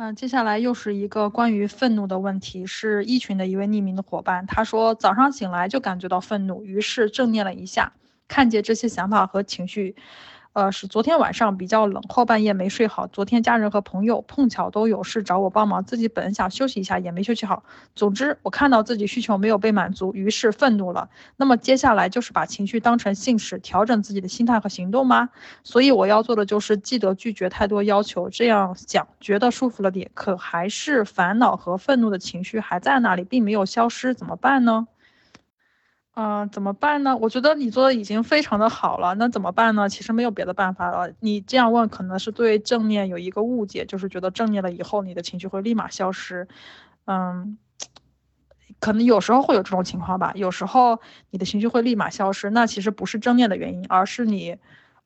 嗯，接下来又是一个关于愤怒的问题，是一群的一位匿名的伙伴，他说早上醒来就感觉到愤怒，于是正念了一下，看见这些想法和情绪。呃，是昨天晚上比较冷，后半夜没睡好。昨天家人和朋友碰巧都有事找我帮忙，自己本想休息一下，也没休息好。总之，我看到自己需求没有被满足，于是愤怒了。那么接下来就是把情绪当成信使，调整自己的心态和行动吗？所以我要做的就是记得拒绝太多要求。这样想觉得舒服了点，可还是烦恼和愤怒的情绪还在那里，并没有消失，怎么办呢？嗯，怎么办呢？我觉得你做的已经非常的好了，那怎么办呢？其实没有别的办法了。你这样问可能是对正念有一个误解，就是觉得正念了以后你的情绪会立马消失。嗯，可能有时候会有这种情况吧，有时候你的情绪会立马消失，那其实不是正念的原因，而是你，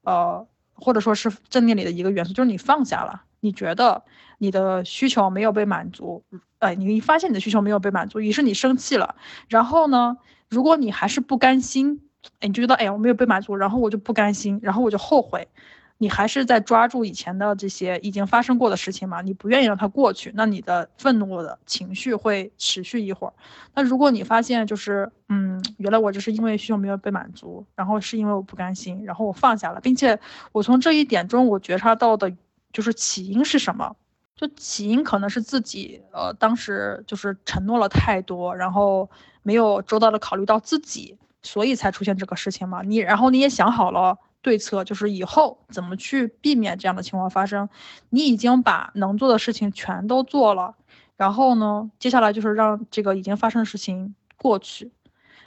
呃，或者说是正念里的一个元素，就是你放下了，你觉得你的需求没有被满足，哎，你发现你的需求没有被满足，于是你生气了，然后呢？如果你还是不甘心，哎，你就觉得哎呀我没有被满足，然后我就不甘心，然后我就后悔，你还是在抓住以前的这些已经发生过的事情嘛？你不愿意让它过去，那你的愤怒的情绪会持续一会儿。那如果你发现就是，嗯，原来我就是因为需求没有被满足，然后是因为我不甘心，然后我放下了，并且我从这一点中我觉察到的就是起因是什么？就起因可能是自己，呃，当时就是承诺了太多，然后没有周到的考虑到自己，所以才出现这个事情嘛。你然后你也想好了对策，就是以后怎么去避免这样的情况发生。你已经把能做的事情全都做了，然后呢，接下来就是让这个已经发生的事情过去。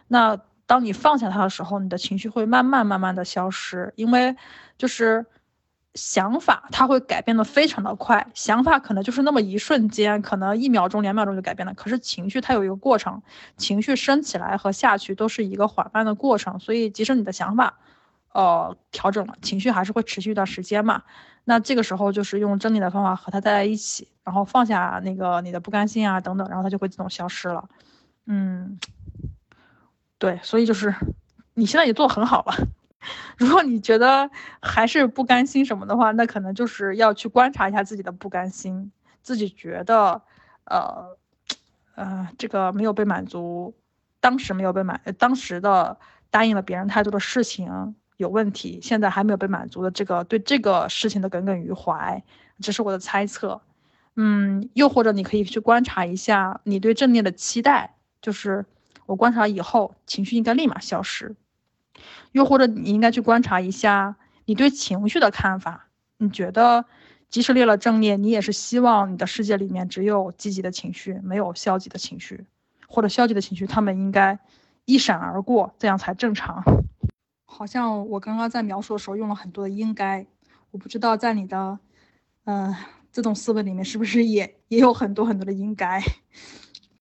那当你放下它的时候，你的情绪会慢慢慢慢的消失，因为就是。想法它会改变的非常的快，想法可能就是那么一瞬间，可能一秒钟、两秒钟就改变了。可是情绪它有一个过程，情绪升起来和下去都是一个缓慢的过程。所以即使你的想法，呃，调整了，情绪还是会持续一段时间嘛。那这个时候就是用真理的方法和它在一起，然后放下那个你的不甘心啊等等，然后它就会自动消失了。嗯，对，所以就是你现在也做很好了。如果你觉得还是不甘心什么的话，那可能就是要去观察一下自己的不甘心，自己觉得，呃，呃，这个没有被满足，当时没有被满，当时的答应了别人太多的事情有问题，现在还没有被满足的这个对这个事情的耿耿于怀，这是我的猜测。嗯，又或者你可以去观察一下你对正念的期待，就是我观察以后情绪应该立马消失。又或者你应该去观察一下你对情绪的看法。你觉得，即使列了正念，你也是希望你的世界里面只有积极的情绪，没有消极的情绪，或者消极的情绪，他们应该一闪而过，这样才正常。好像我刚刚在描述的时候用了很多的应该，我不知道在你的，呃，自动思维里面是不是也也有很多很多的应该。